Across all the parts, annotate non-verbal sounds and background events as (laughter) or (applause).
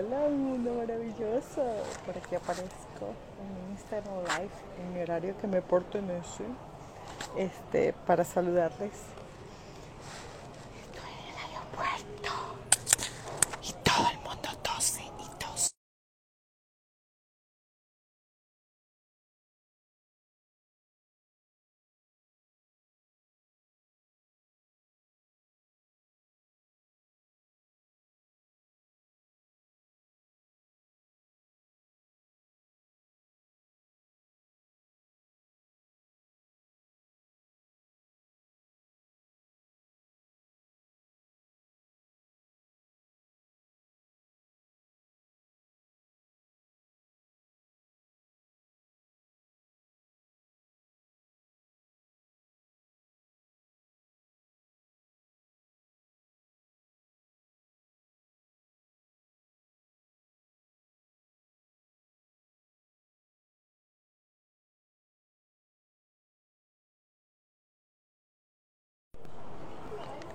Hola, mundo maravilloso. Por aquí aparezco en Instagram Live en mi horario que me porto en eso, este, para saludarles.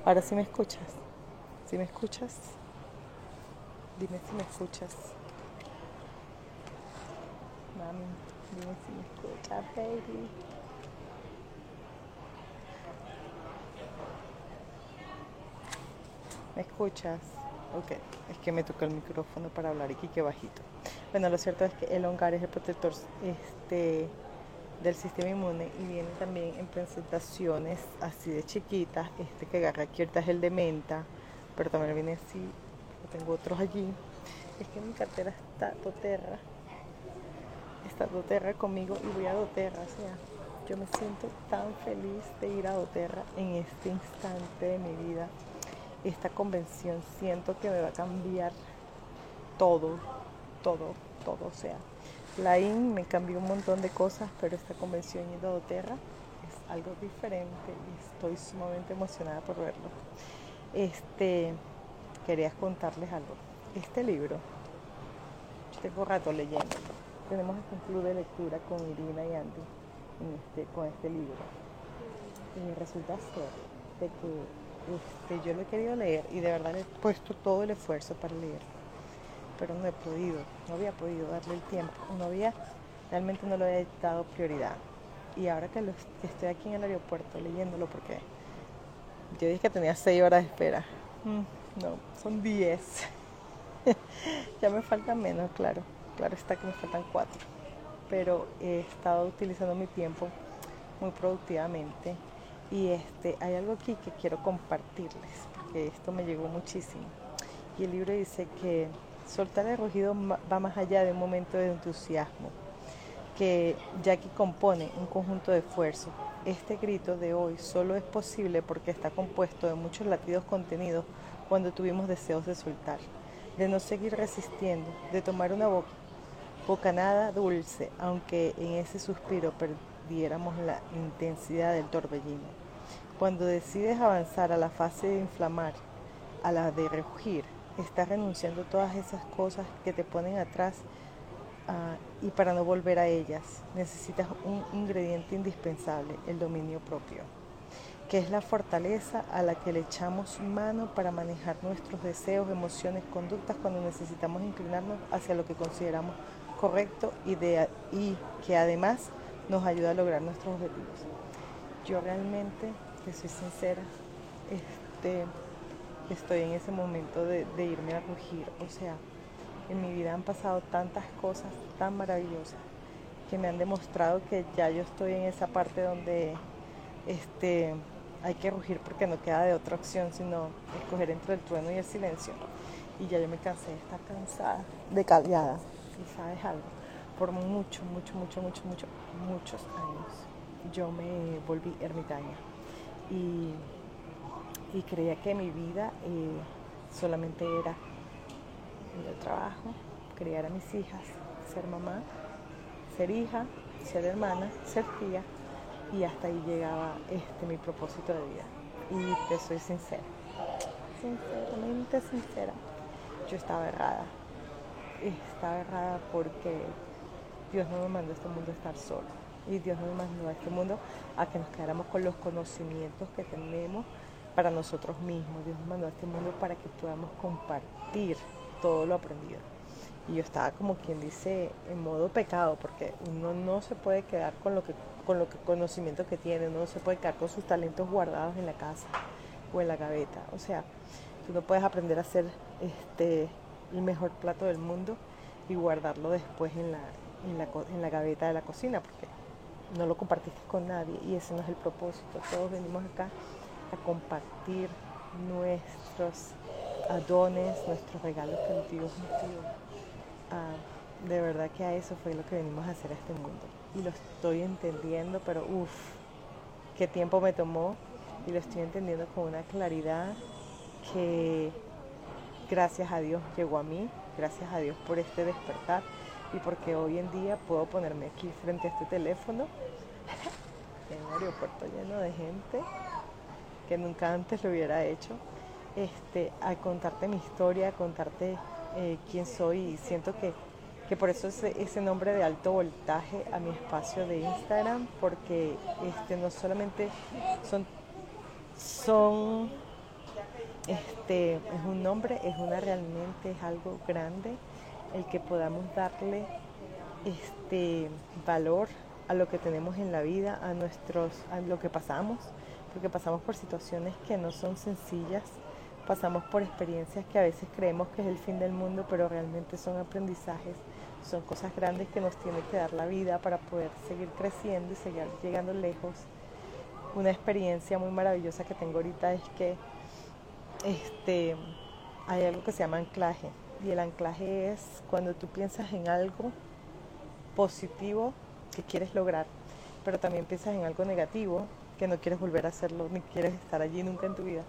Ahora sí me escuchas. ¿Sí me escuchas? Dime si me escuchas. Mami, dime si me escuchas, baby. ¿Me escuchas? Ok, es que me tocó el micrófono para hablar y que bajito. Bueno, lo cierto es que el hongar es el protector este, del sistema inmune y viene también en presentaciones así de chiquitas. Este que agarra aquí ahorita es el de menta, pero también viene así. Tengo otros allí. Es que mi cartera está doterra. Está doterra conmigo y voy a doterra. O sea, yo me siento tan feliz de ir a doterra en este instante de mi vida esta convención siento que me va a cambiar todo, todo, todo. O sea, la IN me cambió un montón de cosas, pero esta convención y Dodoterra es algo diferente y estoy sumamente emocionada por verlo. Este, quería contarles algo. Este libro, tengo rato leyéndolo. Tenemos este club de lectura con Irina y Andy este, con este libro. Y resulta ser de que este, yo lo he querido leer y de verdad le he puesto todo el esfuerzo para leer, pero no he podido, no había podido darle el tiempo, no había, realmente no lo había dado prioridad. Y ahora que, estoy aquí en el aeropuerto leyéndolo, porque yo dije que tenía seis horas de espera, mm, no, son diez. (laughs) ya me faltan menos, claro, claro está que me faltan cuatro, pero he estado utilizando mi tiempo muy productivamente y este, hay algo aquí que quiero compartirles, porque esto me llegó muchísimo. Y el libro dice que soltar el rugido va más allá de un momento de entusiasmo, que ya que compone un conjunto de esfuerzos. Este grito de hoy solo es posible porque está compuesto de muchos latidos contenidos cuando tuvimos deseos de soltar, de no seguir resistiendo, de tomar una boca, bocanada dulce, aunque en ese suspiro diéramos la intensidad del torbellino. Cuando decides avanzar a la fase de inflamar, a la de rugir, estás renunciando a todas esas cosas que te ponen atrás uh, y para no volver a ellas necesitas un ingrediente indispensable, el dominio propio, que es la fortaleza a la que le echamos mano para manejar nuestros deseos, emociones, conductas cuando necesitamos inclinarnos hacia lo que consideramos correcto y, de, y que además nos ayuda a lograr nuestros objetivos. Yo realmente, que soy sincera, este, estoy en ese momento de, irme a rugir. O sea, en mi vida han pasado tantas cosas tan maravillosas que me han demostrado que ya yo estoy en esa parte donde este, hay que rugir porque no queda de otra opción sino escoger entre el trueno y el silencio. Y ya yo me cansé de estar cansada, de callada. Y sabes algo, por mucho, mucho, mucho, mucho, mucho, muchos años yo me volví ermitaña y, creía que mi vida eh, solamente era el trabajo, criar a mis hijas, ser mamá, ser hija, ser hermana, ser tía y hasta ahí llegaba este mi propósito de vida. Y te soy sincera, sinceramente sincera, yo estaba errada. Estaba errada porque Dios no me mandó a este mundo a estar solo. Y Dios no me mandó a este mundo a que nos quedáramos con los conocimientos que tenemos para nosotros mismos. Dios mandó a este mundo para que podamos compartir todo lo aprendido. Y yo estaba como quien dice en modo pecado, porque uno no se puede quedar con lo que con lo que conocimiento que tiene, uno no se puede quedar con sus talentos guardados en la casa o en la gaveta. O sea, tú no puedes aprender a hacer este el mejor plato del mundo y guardarlo después en la, en la, en la gaveta de la cocina, porque no lo compartiste con nadie y ese no es el propósito. Todos venimos acá compartir nuestros adones, nuestros regalos que. Ah, de verdad que a eso fue lo que venimos a hacer a este mundo. Y lo estoy entendiendo, pero uff, qué tiempo me tomó y lo estoy entendiendo con una claridad que gracias a Dios llegó a mí, gracias a Dios por este despertar y porque hoy en día puedo ponerme aquí frente a este teléfono (laughs) en un aeropuerto lleno de gente que nunca antes lo hubiera hecho, este, a contarte mi historia, a contarte eh, quién soy. Y siento que, que por eso ese, ese, nombre de alto voltaje a mi espacio de Instagram, porque este, no solamente son, son este, es un nombre, es una realmente, es algo grande el que podamos darle este valor a lo que tenemos en la vida, a nuestros, a lo que pasamos, porque pasamos por situaciones que no son sencillas, pasamos por experiencias que a veces creemos que es el fin del mundo, pero realmente son aprendizajes, son cosas grandes que nos tiene que dar la vida para poder seguir creciendo y seguir llegando lejos. Una experiencia muy maravillosa que tengo ahorita es que este, hay algo que se llama anclaje. Y el anclaje es cuando tú piensas en algo positivo que quieres lograr, pero también piensas en algo negativo que no quieres volver a hacerlo ni quieres estar allí nunca en tu vida.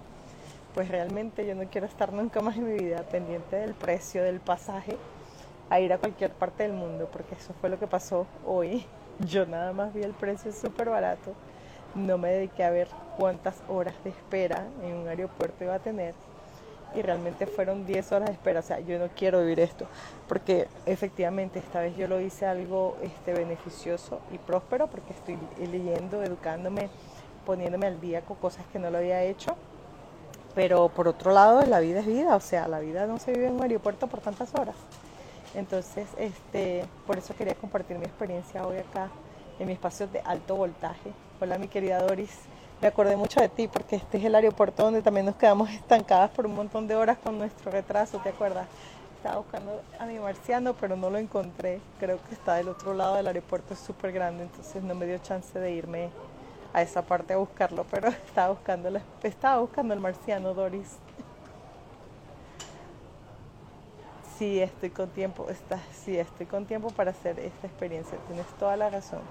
Pues realmente yo no quiero estar nunca más en mi vida pendiente del precio del pasaje a ir a cualquier parte del mundo, porque eso fue lo que pasó hoy. (laughs) Yo nada más vi el precio súper barato no me dediqué a ver cuántas horas de espera en un aeropuerto iba a tener y realmente fueron 10 horas de espera. O sea, yo no quiero vivir esto porque efectivamente esta vez yo lo hice algo este, beneficioso y próspero porque estoy leyendo, educándome, poniéndome al día con cosas que no lo había hecho. Pero por otro lado, la vida es vida, o sea, la vida no se vive en un aeropuerto por tantas horas. Entonces, este, por eso quería compartir mi experiencia hoy acá en mi espacio de alto voltaje. Hola mi querida Doris, me acordé mucho de ti porque este es el aeropuerto donde también nos quedamos estancadas por un montón de horas con nuestro retraso, ¿te acuerdas? Estaba buscando a mi marciano, pero no lo encontré. Creo que está del otro lado del aeropuerto, es súper grande, entonces no me dio chance de irme a esa parte a buscarlo, pero (laughs) estaba buscando, estaba buscando el marciano, Doris. Sí, estoy con tiempo, está, sí, estoy con tiempo para hacer esta experiencia, tienes toda la razón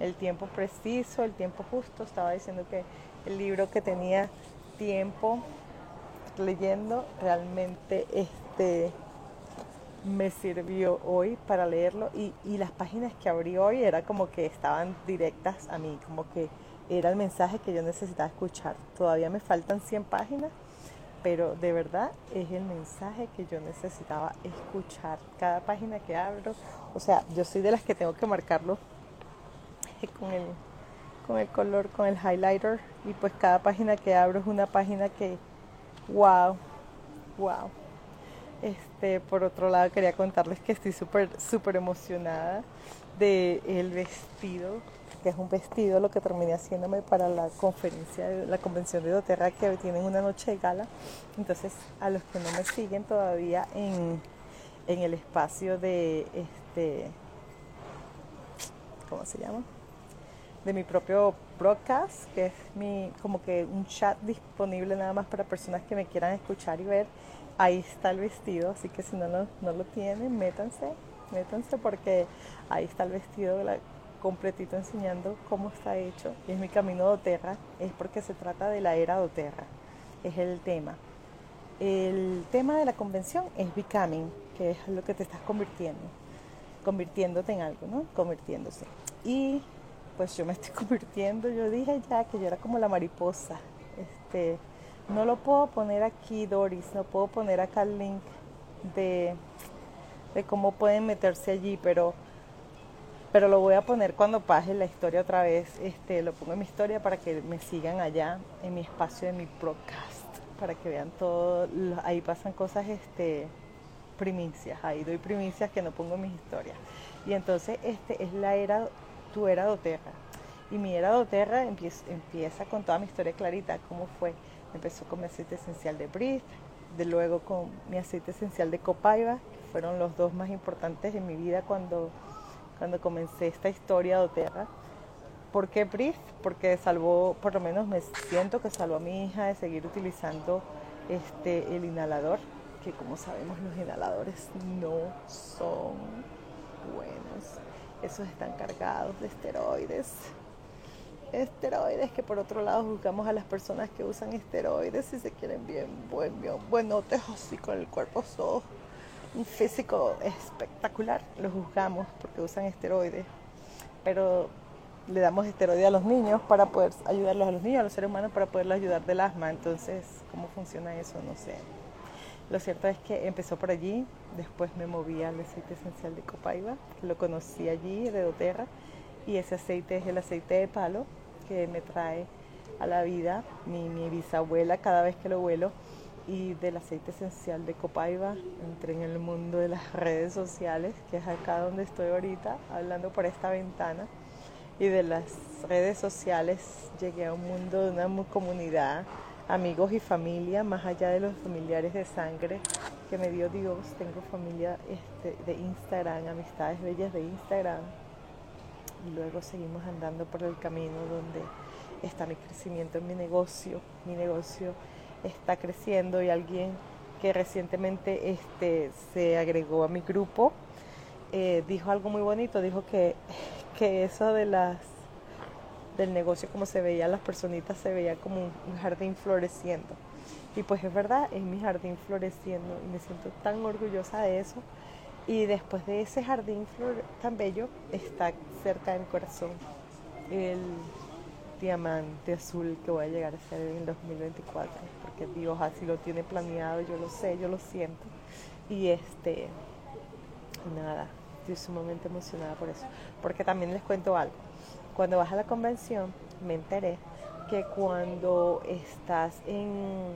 el tiempo preciso, el tiempo justo. Estaba diciendo que el libro que tenía tiempo leyendo realmente este me sirvió hoy para leerlo y, y las páginas que abrí hoy era como que estaban directas a mí, como que era el mensaje que yo necesitaba escuchar. Todavía me faltan 100 páginas, pero de verdad es el mensaje que yo necesitaba escuchar. Cada página que abro, o sea, yo soy de las que tengo que marcarlo (laughs) con el, con el color, con el highlighter. Y pues cada página que abro es una página que, wow, wow. Este, por otro lado, quería contarles que estoy súper, súper emocionada de el vestido, que es un vestido lo que terminé haciéndome para la conferencia, la convención de doTERRA que tienen una noche de gala. Entonces, a los que no me siguen todavía en, en el espacio de este, ¿cómo se llama? de mi propio broadcast, que es mi como que un chat disponible nada más para personas que me quieran escuchar y ver. Ahí está el vestido, así que si no lo, no lo tienen, métanse, métanse porque ahí está el vestido completito enseñando cómo está hecho. Y es mi camino doTERRA, es porque se trata de la era doTERRA, es el tema. El tema de la convención es becoming, que es lo que te estás convirtiendo, convirtiéndote en algo, ¿no? Convirtiéndose. Y pues yo me estoy (laughs) convirtiendo, yo dije ya que yo era como la mariposa. Este, no lo puedo poner aquí, Doris, no puedo poner acá el link de, de cómo pueden meterse allí, pero, pero lo voy a poner cuando pase la historia otra vez. Este, lo pongo en mi historia para que me sigan allá en mi espacio de mi podcast, para que vean todo. Ahí pasan cosas este, primicias, ahí doy primicias que no pongo en mis historias. Y entonces este es la era, tu era doterra. Y mi era doterra empieza, empieza con toda mi historia clarita, cómo fue. Empezó con mi aceite esencial de Brit, de luego con mi aceite esencial de Copaiba, que fueron los dos más importantes en mi vida cuando, cuando comencé esta historia doterra. ¿Por qué Brit? Porque salvó, por lo menos me siento que salvó a mi hija de seguir utilizando este, el inhalador, que como sabemos los inhaladores no son buenos. Esos están cargados de esteroides. Esteroides que por otro lado juzgamos a las personas que usan esteroides si se quieren bien, buen, bien buenotes así con el cuerpo so, un físico espectacular. Los juzgamos porque usan esteroides. Pero le damos esteroide a los niños para poder ayudarlos a los niños, a los seres humanos para poderlos ayudar del asma. Entonces, ¿cómo funciona eso? No sé. Lo cierto es que empezó por allí, después me moví al aceite esencial de Copaiba, lo conocí allí, de doTERRA, y ese aceite es el aceite de palo que me trae a la vida mi bisabuela cada vez que lo vuelo y del aceite esencial de Copaiba entré en el mundo de las redes sociales, que es acá donde estoy ahorita, hablando por esta ventana y de las redes sociales llegué a un mundo de una comunidad, amigos y familia, más allá de los familiares de sangre que me dio Dios. Tengo familia este, de Instagram, amistades bellas de Instagram. Y luego seguimos andando por el camino donde está mi crecimiento en mi negocio. Mi negocio está creciendo y alguien que recientemente este, se agregó a mi grupo eh, dijo algo muy bonito, dijo que que eso de las del negocio como se veía las personitas se veía como un jardín floreciendo. Y pues es verdad es mi jardín floreciendo y me siento tan orgullosa de eso. Y después de ese jardín flor tan bello está cerca de mi corazón el diamante azul que voy a llegar a ser en 2024 porque Dios así lo tiene planeado yo lo sé yo lo siento y este nada estoy sumamente emocionada por eso. Porque también les cuento algo. Cuando vas a la convención, me enteré que cuando estás en,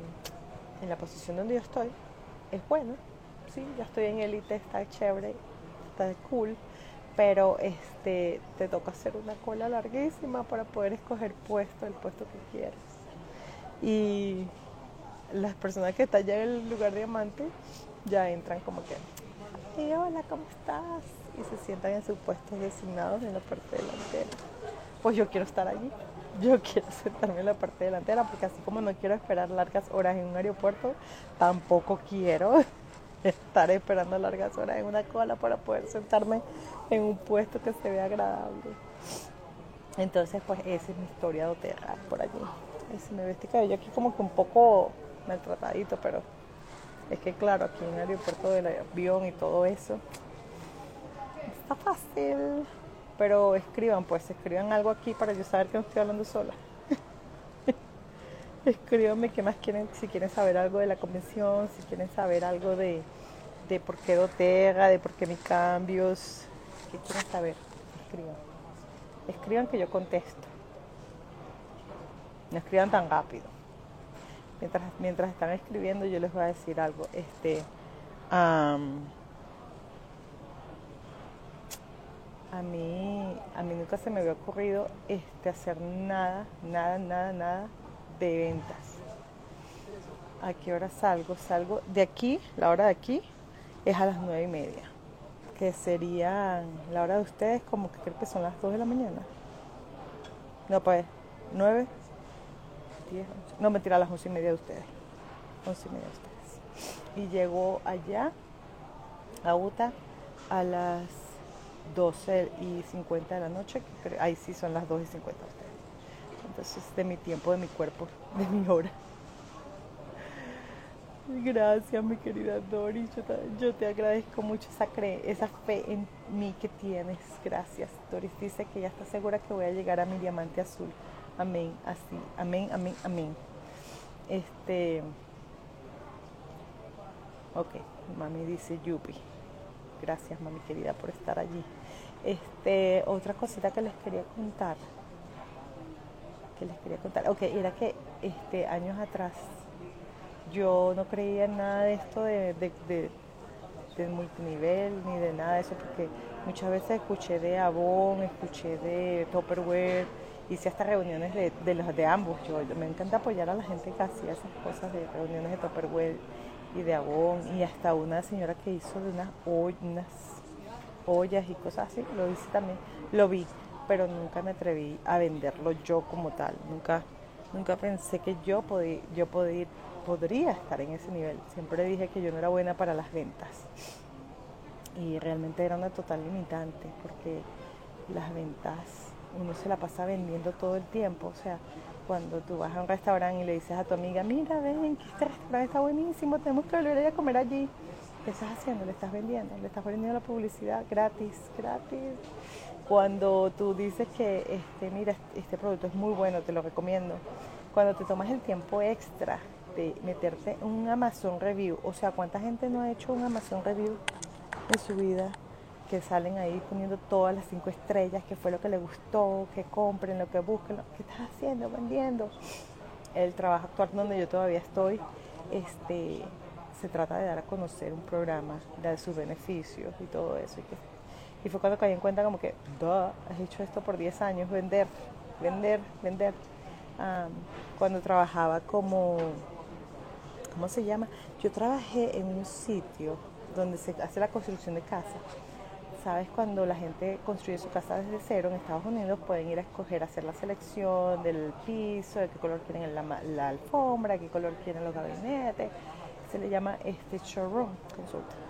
en la posición donde yo estoy, es bueno. Sí, ya estoy en élite, está chévere, está cool. Pero este, te toca hacer una cola larguísima para poder escoger puesto, el puesto que quieres. Y las personas que están ya en el lugar diamante ya entran como que, hola, ¿cómo estás? y se sientan en sus puestos designados en la parte delantera. Pues yo quiero estar allí, yo (laughs) quiero sentarme en la parte delantera porque así como no quiero esperar largas horas en un aeropuerto, tampoco quiero estar esperando largas horas en una cola para poder sentarme en un puesto que se vea agradable. Entonces, pues esa es mi historia de Oterra por allí. Ese me vestí cabello aquí como que un poco maltratadito, pero es que claro, aquí en el aeropuerto del avión y todo eso, está fácil. Pero escriban, pues, escriban algo aquí para yo saber que no estoy hablando sola. (laughs) Escríbanme qué más quieren, si quieren saber algo de la convención, si quieren saber algo de, de por qué Dotega, de por qué mis cambios. ¿Qué quieren saber? Escriban. Escriban que yo contesto. No escriban tan rápido. Mientras, mientras están escribiendo yo les voy a decir algo. Este, a mí, a mí nunca se me había ocurrido este, hacer nada, nada, nada, nada de ventas. ¿A qué hora salgo? Salgo de aquí, la hora de aquí es a las nueve y media, que sería la hora de ustedes como que creo que son las dos de la mañana. No, pues, nueve, diez, no mentira, a las once y media de ustedes. Once y media de ustedes. Y llego allá, a Utah, a las 12 y 50 de la noche, ahí sí son las 2 y 50 ustedes. Entonces, de mi tiempo, de mi cuerpo, de mi hora. Gracias, mi querida Doris. Yo te, agradezco mucho esa, esa fe en mí que tienes. Gracias. Doris dice que ya está segura que voy a llegar a mi diamante azul. Amén. Así. Amén, amén, amén. Este. Ok. Mami dice Yupi. Gracias, mami querida, por estar allí. Este, otra cosita que les quería contar. Que les quería contar. Ok, era que este, años atrás yo no creía en nada de esto de, de multinivel ni de nada de eso, porque muchas veces escuché de Avon, escuché de Tupperware, hice hasta reuniones de, de los de ambos. Yo, me encanta apoyar a la gente que hacía esas cosas de reuniones de Tupperware y de Avon, y hasta una señora que hizo de unas, unas ollas y cosas así, lo hice también, lo vi, pero nunca me atreví a venderlo yo como tal, nunca, nunca pensé que yo, podía, yo podía, podría estar en ese nivel, siempre dije que yo no era buena para las ventas y realmente era una total limitante porque las ventas uno se la pasa vendiendo todo el tiempo, o sea, cuando tú vas a un restaurante y le dices a tu amiga, mira, ven, que este restaurante está buenísimo, tenemos que volver a comer allí. ¿Qué estás haciendo? Le estás vendiendo, le estás vendiendo la publicidad gratis, gratis. Cuando tú dices que, este, mira, este producto es muy bueno, te lo recomiendo. Cuando te tomas el tiempo extra de meterte un Amazon Review, o sea, ¿cuánta gente no ha hecho un Amazon Review en su vida? que salen ahí poniendo todas las cinco estrellas, que fue lo que le gustó, que compren, lo que busquen, lo que estás haciendo, vendiendo. El trabajo actual donde yo todavía estoy, este, se trata de dar a conocer un programa, de sus beneficios y todo eso. Y fue cuando caí en cuenta como que, has hecho esto por 10 años, vender, vender, vender. cuando trabajaba como, ¿cómo se llama? Yo trabajé en un sitio donde se hace la construcción de casas sabes, cuando la gente construye su casa desde cero en Estados Unidos, pueden ir a escoger, hacer la selección del piso, de qué color quieren la, alfombra, qué color quieren los gabinetes. Se le llama este showroom consulta.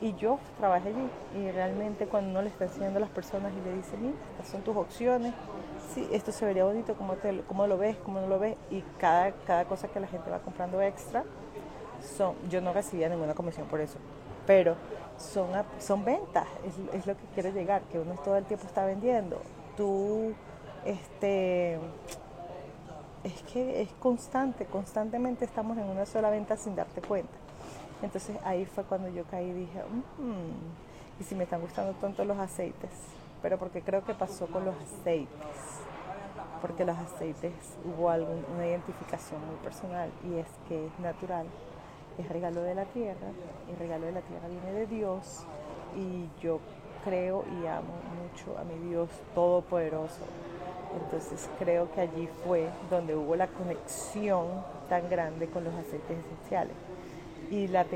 Y yo trabajé allí y realmente cuando uno le está enseñando a las personas y le dice, mira, estas son tus opciones, sí, esto se vería bonito, ¿cómo, te, cómo lo ves? ¿Cómo no lo ves? Y cada, cada cosa que la gente va comprando extra, son, yo no recibía ninguna comisión por eso, pero son, son ventas, es, lo que quiero llegar, que uno todo el tiempo está vendiendo. Tú, este, es que es constante, constantemente estamos en una sola venta sin darte cuenta. Entonces ahí fue cuando yo caí y dije, mm, y si me están gustando tanto los aceites, pero porque creo que pasó con los aceites, porque los aceites hubo algún, una identificación muy personal y es que es natural es regalo de la tierra, el regalo de la tierra viene de Dios y yo creo y amo mucho a mi Dios todopoderoso. Entonces creo que allí fue donde hubo la conexión tan grande con los aceites esenciales. Y la,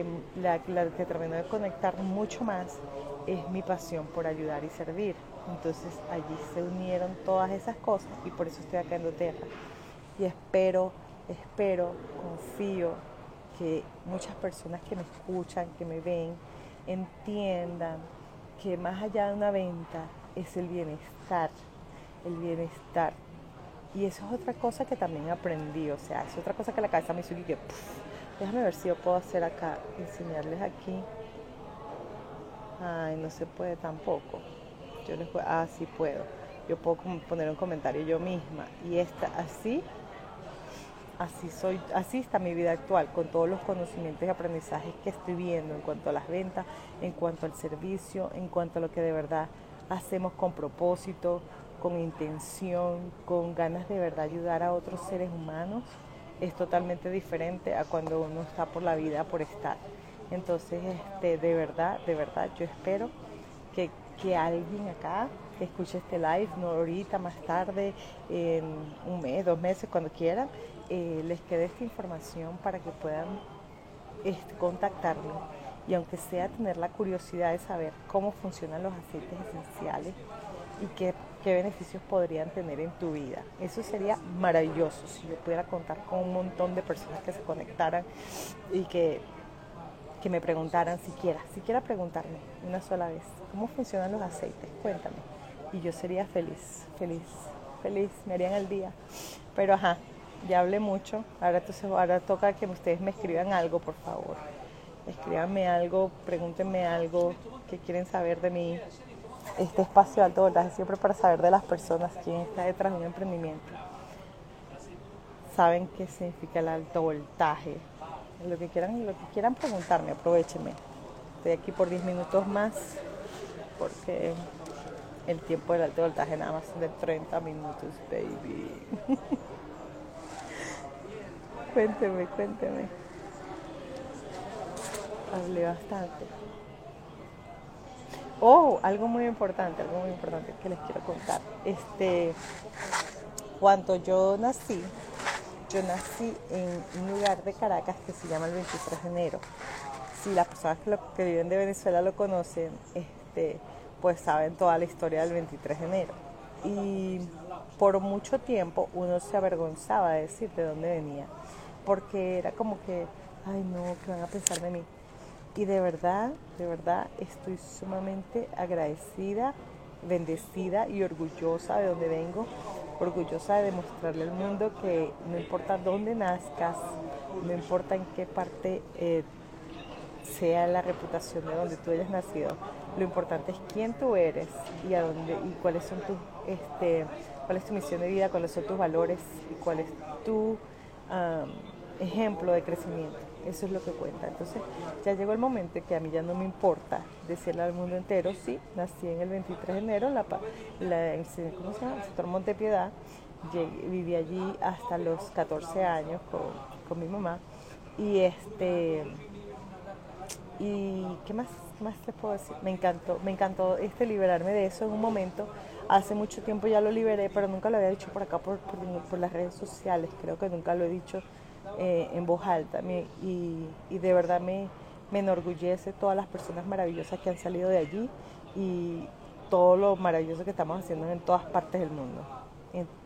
la, que terminó de conectar mucho más es mi pasión por ayudar y servir. Entonces allí se unieron todas esas cosas y por eso estoy acá en Doterra. Y espero, espero, confío que muchas personas que me escuchan, que me ven, entiendan que más allá de una venta es el bienestar, el bienestar. Y eso es otra cosa que también aprendí, o sea, es otra cosa que la cabeza me hizo y que, déjame ver si yo puedo hacer acá, enseñarles aquí. Ay, no se puede tampoco. Yo les puedo, ah, sí puedo. Yo puedo poner un comentario yo misma. Y esta, así así soy, así está mi vida actual, con todos los conocimientos y aprendizajes que estoy viendo en cuanto a las ventas, en cuanto al servicio, en cuanto a lo que de verdad hacemos con propósito, con intención, con ganas de verdad ayudar a otros seres humanos, es totalmente diferente a cuando uno está por la vida por estar. Entonces, este, de verdad, de verdad, yo espero que, que alguien acá que escuche este live, no ahorita, más tarde, en un mes, dos meses, cuando quieran, eh, les quede esta información para que puedan este, y aunque sea tener la curiosidad de saber cómo funcionan los aceites esenciales y qué, qué, beneficios podrían tener en tu vida. Eso sería maravilloso si yo pudiera contar con un montón de personas que se conectaran y que, que me preguntaran siquiera, siquiera preguntarme una sola vez, ¿cómo funcionan los aceites? Cuéntame. Y yo sería feliz, feliz, feliz, me harían el día. Pero ajá, ya hablé mucho, ahora, entonces, ahora toca que ustedes me escriban algo, por favor. Escríbanme algo, pregúntenme algo que quieren saber de mí. Este espacio de alto voltaje siempre para saber de las personas, quién está detrás de un emprendimiento. Saben qué significa el alto voltaje. Lo que quieran, lo que quieran preguntarme, aprovechenme. Estoy aquí por 10 minutos más porque el tiempo del alto voltaje nada más de 30 minutos, baby. (laughs) Cuénteme, cuénteme. Hablé bastante. Oh, algo muy importante, algo muy importante que les quiero contar. Este, cuando yo nací, yo nací en un lugar de Caracas que se llama el 23 de enero. Si las personas que, viven de Venezuela lo conocen, este, pues saben toda la historia del 23 de enero. Y por mucho tiempo uno se avergonzaba de decir de dónde venía, porque era como que, ay no, ¿qué van a pensar de mí? Y de verdad, de verdad estoy sumamente agradecida, bendecida y orgullosa de donde vengo, orgullosa de demostrarle al mundo que no importa dónde nazcas, no importa en qué parte eh, sea la reputación de donde tú hayas nacido, lo importante es quién tú eres y a dónde y cuáles son tus este cuál es tu misión de vida, cuáles son tus valores y cuál es tu ejemplo de crecimiento. Eso es lo que cuenta. Entonces, ya llegó el momento que a mí ya no me importa decirle al mundo entero, sí, nací en el 23 de enero en, la, la, ¿cómo se llama? sector Montepiedad, viví allí hasta los 14 años con, con mi mamá. Y este y qué más, más te puedo decir, me encantó, me encantó este liberarme de eso en un momento. Hace mucho tiempo ya lo liberé, pero nunca lo había dicho por acá, por, por, las redes sociales. Creo que nunca lo he dicho eh, en voz alta. y, de verdad me, me enorgullece todas las personas maravillosas que han salido de allí y todo lo maravilloso que estamos haciendo en todas partes del mundo.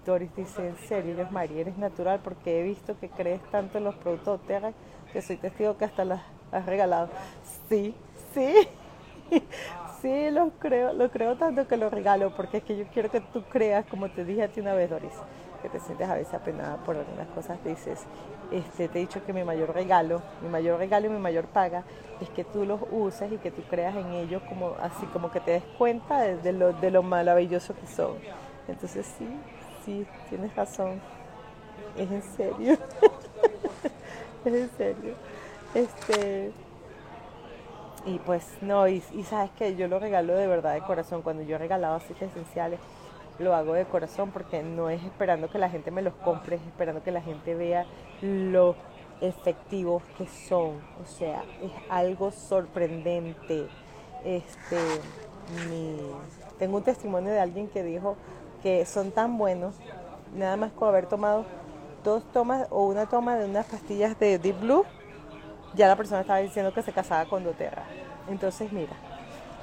Doris dice, en serio, eres María, eres natural porque he visto que crees tanto en los productos de Terra que soy testigo que hasta las has regalado. Sí, sí, (laughs) sí, lo creo, lo creo tanto que lo regalo, porque es que yo quiero que tú creas, como te dije a ti una vez, Doris, te sientes a veces apenada por algunas cosas, dices, este, te he dicho que mi mayor regalo, mi mayor regalo y mi mayor paga es que tú los uses y que tú creas en ellos como así, como que te des cuenta de, lo, de lo maravilloso que son. Entonces sí, sí, tienes razón, es en serio, (laughs) es en serio. Este, y pues no, y, sabes que yo lo regalo de verdad de corazón. Cuando yo he regalado aceites esenciales, lo hago de corazón porque no es esperando que la gente me los compre, es esperando que la gente vea lo efectivos que son. O sea, es algo sorprendente. Este, tengo un testimonio de alguien que dijo que son tan buenos, nada más con haber tomado dos tomas o una toma de unas pastillas de Deep Blue ya la persona estaba diciendo que se casaba con doTERRA. Entonces, mira,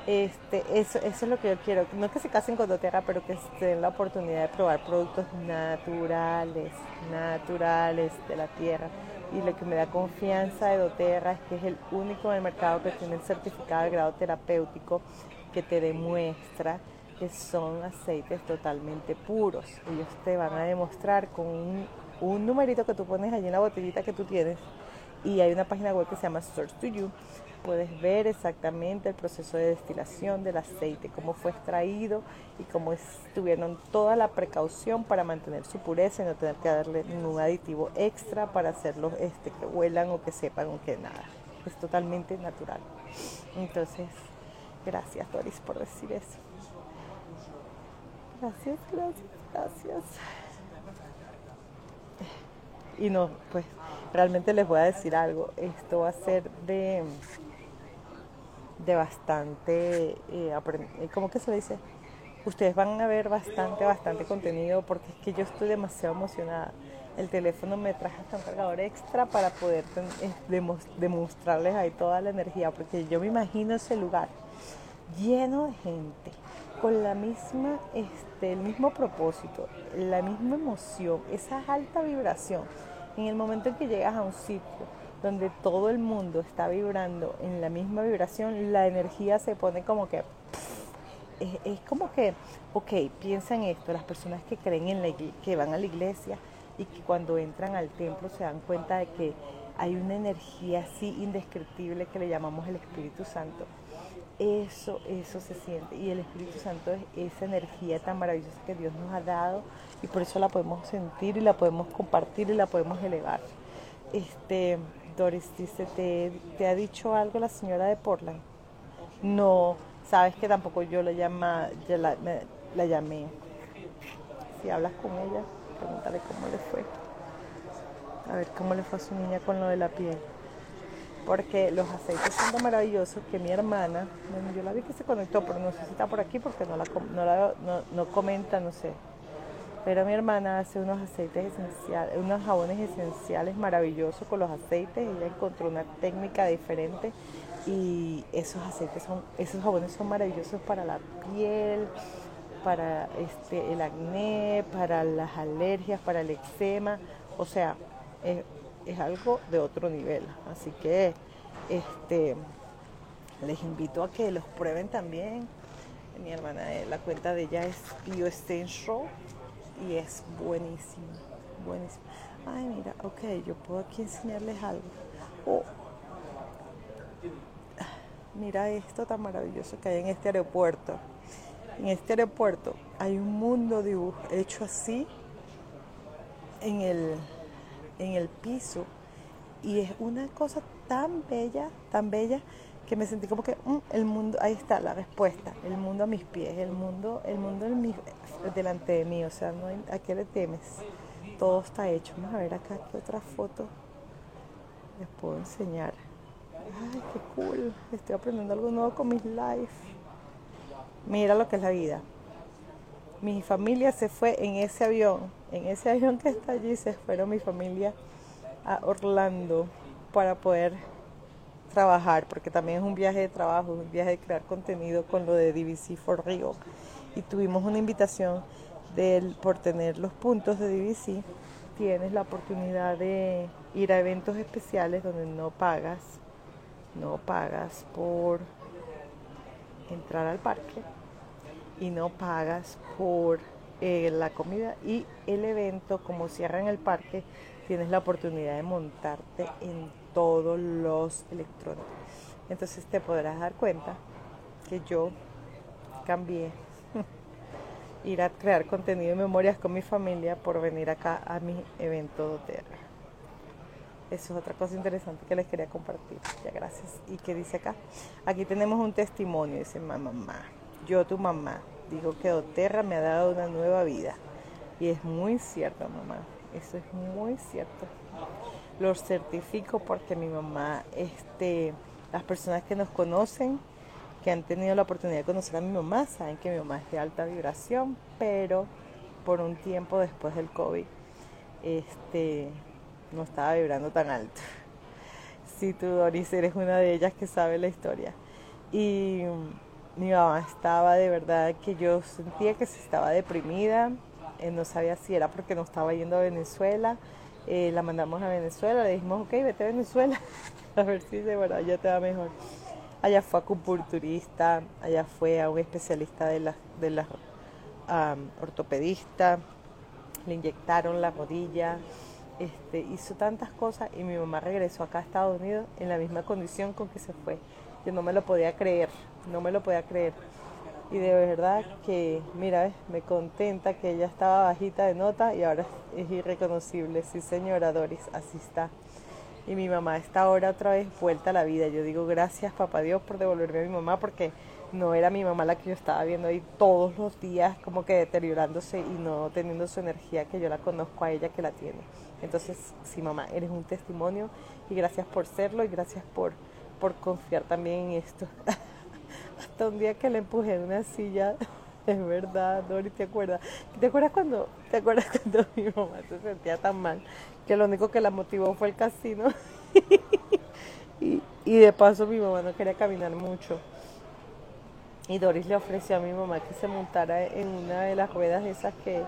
este, eso, eso es lo que yo quiero. No que se casen con doTERRA, pero que den la oportunidad de probar productos naturales, naturales de la tierra. Y lo que me da confianza de doTERRA es que es el único en el mercado que tiene el certificado de grado terapéutico que te demuestra que son aceites totalmente puros. Ellos te van a demostrar con un, un numerito que tú pones allí en la botellita que tú tienes y hay una página web que se llama Source to You. Puedes ver exactamente el proceso de destilación del aceite, cómo fue extraído y cómo tuvieron toda la precaución para mantener su pureza y no tener que darle ningún aditivo extra para hacerlos este, que huelan o que sepan o que nada. Es totalmente natural. Entonces, gracias Doris por decir eso. Gracias, gracias, gracias. Y no, pues realmente les voy a decir algo, esto va a ser de, de bastante, eh, eh, ¿cómo que se dice? Ustedes van a ver bastante, bastante contenido porque es que yo estoy demasiado emocionada. El teléfono me traje hasta un cargador extra para poder demostrarles ahí toda la energía, porque yo me imagino ese lugar lleno de gente, con la misma, este, el mismo propósito, la misma emoción, esa alta vibración en el momento en que llegas a un sitio donde todo el mundo está vibrando en la misma vibración, la energía se pone como que... Es, como que, ok, piensa en esto, las personas que creen en la que van a la iglesia y que cuando entran al templo se dan cuenta de que hay una energía así indescriptible que le llamamos el Espíritu Santo. Eso, eso se siente. Y el Espíritu Santo es esa energía tan maravillosa que Dios nos ha dado y por eso la podemos sentir y la podemos compartir y la podemos elevar. Este, Doris dice, ¿te, ha dicho algo la señora de Portland? No, sabes que tampoco yo la, llama, la, la llamé. Si hablas con ella, pregúntale cómo le fue. A ver cómo le fue a su niña con lo de la piel. porque los aceites son tan maravillosos que mi hermana, bueno, yo la vi que se conectó, pero no sé si está por aquí porque no, la, no, no, comenta, no sé. Pero mi hermana hace unos aceites esenciales, unos jabones esenciales maravillosos con los aceites. Ella encontró una técnica diferente y esos aceites son, esos jabones son maravillosos para la piel, para este, el acné, para las alergias, para el eczema. O sea, es, es algo de otro nivel. Así que este, les invito a que los prueben también. Mi hermana, eh, la cuenta de ella es BioEssential y es buenísimo, buenísimo. Ay, mira, ok, yo puedo aquí enseñarles algo. Oh, mira esto tan maravilloso que hay en este aeropuerto. En este aeropuerto hay un mundo dibujo hecho así en el, en el piso y es una cosa tan bella, tan bella que me sentí como que mm, el mundo, ahí está la respuesta, el mundo a mis pies, el mundo, el mundo delante de mí, o sea, no ¿a qué le temes? Todo está hecho. Vamos a ver acá qué otra foto les puedo enseñar. Ay, qué cool. Estoy aprendiendo algo nuevo con mis live. Mira lo que es la vida. Mi familia se fue en ese avión, en ese (laughs) avión que está allí se fueron mi familia a Orlando para poder trabajar, porque también es un viaje de trabajo, un viaje de crear contenido con lo de DVC for Rio. Y tuvimos una invitación de por tener los puntos de DVC, tienes la oportunidad de ir a eventos especiales donde no pagas, no pagas por entrar al parque y no pagas por eh, la comida y el evento como cierra en el parque tienes la oportunidad de montarte en todos los electrones. Entonces te podrás dar cuenta que yo cambié (laughs) ir a crear contenido y memorias con mi familia por venir acá a mi evento doTERRA. Eso es otra cosa interesante que les quería compartir. Ya, gracias. ¿Y qué dice acá? Aquí tenemos un testimonio, dice mamá. Yo, tu mamá, dijo que doTERRA me ha dado una nueva vida. Y es muy cierto, mamá. Eso es muy cierto. Lo certifico porque mi mamá, este, las personas que nos conocen, que han tenido la oportunidad de conocer a mi mamá, saben que mi mamá es de alta vibración, pero por un tiempo después del COVID, este, no estaba vibrando tan alto. (laughs) Si tú, Doris, eres una de ellas que sabe la historia. Y mi mamá estaba de verdad que yo sentía que se estaba deprimida, eh, no sabía si era porque no estaba yendo a Venezuela. Eh, la mandamos a Venezuela, le dijimos, ok, vete a Venezuela, (laughs) a ver si de verdad ya te va mejor. Allá fue acupunturista, allá fue a un especialista de las de la, ortopedista, le inyectaron la rodilla, este, hizo tantas cosas y mi mamá regresó acá a Estados Unidos en la misma condición con que se fue. Yo no me lo podía creer, no me lo podía creer y de verdad que, mira, me contenta que ella estaba bajita de nota y ahora es irreconocible. Sí, señora Doris, así está. Y mi mamá está ahora otra vez vuelta a la vida. Yo digo gracias, papá Dios, por devolverme a mi mamá porque no era mi mamá la que yo estaba viendo ahí todos los días como que deteriorándose y no teniendo su energía que yo la conozco a ella que la tiene. Entonces, sí, mamá, eres un testimonio y gracias por serlo y gracias por, por confiar también en esto. (laughs) hasta un día que le empujé en una silla, (laughs) es verdad, Dori, ¿te acuerdas? ¿Te acuerdas cuando, te acuerdas (laughs) cuando mi mamá se sentía tan mal que lo único que la motivó fue el casino? (laughs) y, y de paso mi mamá no quería caminar mucho. Y Doris le ofreció a mi mamá que se montara en una de las ruedas esas que,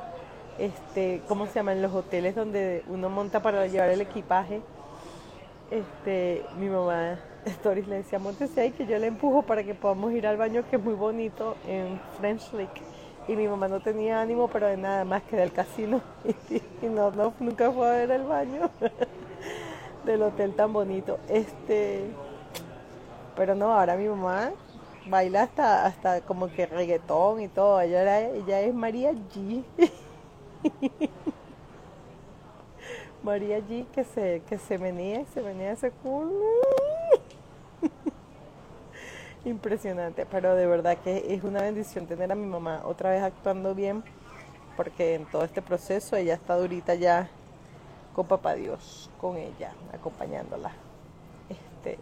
este, ¿cómo se llaman? Los hoteles donde uno monta para llevar el equipaje. Este, mi mamá Doris le decía, montese ahí que yo le empujo para que podamos ir al baño que es muy bonito en French Lake. Y mi mamá no tenía ánimo, pero de nada más que del casino. (laughs) Y, no, no, nunca fue a ver el baño (laughs) del hotel tan bonito. Este, pero no, ahora mi mamá baila hasta, hasta como que reggaetón y todo. Ella, era, ella es María G. (laughs) María G que se, que se venía se venía ese culo. Impresionante, pero de verdad que es una bendición tener a mi mamá otra vez actuando bien, porque en todo este proceso ella está durita ya con papá Dios, con ella, acompañándola. Este,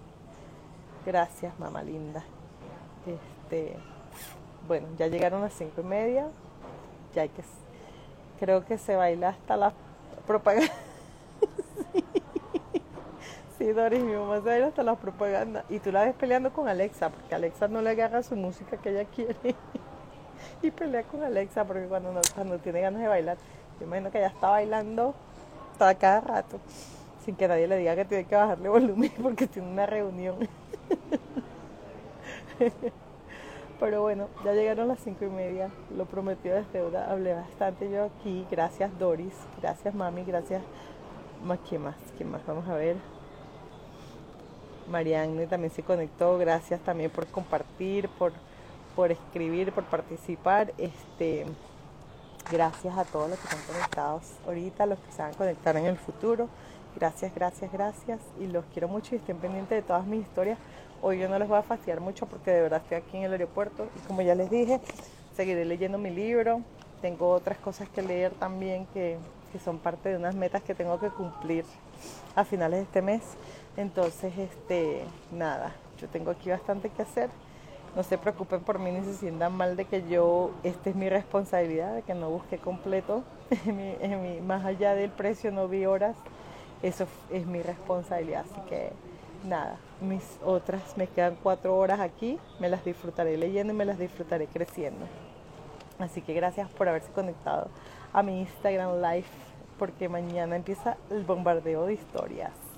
gracias, mamá linda. Este, bueno, ya llegaron las cinco y media. Ya hay que, creo que se baila hasta la propaganda. Sí. Doris, mi mamá se baila hasta la propaganda. Y tú la ves peleando con Alexa, porque Alexa no le agarra su música que ella quiere. (laughs) y pelea con Alexa, porque cuando, no, cuando tiene ganas de bailar, yo imagino que ella está bailando cada rato, sin que nadie le diga que tiene que bajarle volumen (laughs) porque tiene una reunión. (laughs) Pero bueno, ya llegaron las cinco y media, lo prometió desde deuda, hablé bastante yo aquí, gracias Doris, gracias mami, gracias, ¿qué más? ¿Qué más? Vamos a ver. Marianne también se conectó, gracias también por compartir, por, por escribir, por participar. Este, gracias a todos los que están conectados ahorita, los que se van a conectar en el futuro. Gracias, gracias, gracias. Y los quiero mucho y estén pendientes de todas mis historias Hoy yo no les voy a fastidiar mucho porque de verdad estoy aquí en el aeropuerto y como ya les dije, seguiré leyendo mi libro. Tengo otras cosas que leer también que, son parte de unas metas que tengo que cumplir a finales de este mes. Entonces, este, nada, yo tengo aquí bastante que hacer. No se preocupen por mí ni se sientan mal de que yo, esta es mi responsabilidad, de que no busque completo, (laughs) más allá del precio no vi horas, eso es mi responsabilidad. Así que nada, mis otras me quedan cuatro horas aquí, me las disfrutaré leyendo y me las disfrutaré creciendo. Así que gracias por haberse conectado a mi Instagram Live, porque mañana empieza el bombardeo de historias.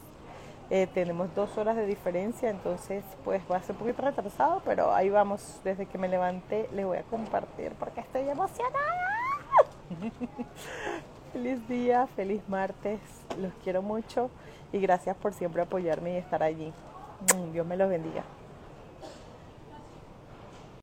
Eh, tenemos dos horas de diferencia, entonces pues va a ser un poquito retrasado, pero ahí vamos. Desde que me levanté les voy a compartir porque estoy emocionada. (laughs) feliz día, feliz martes, los quiero mucho y gracias por siempre apoyarme y estar allí. Mm, Dios me los bendiga.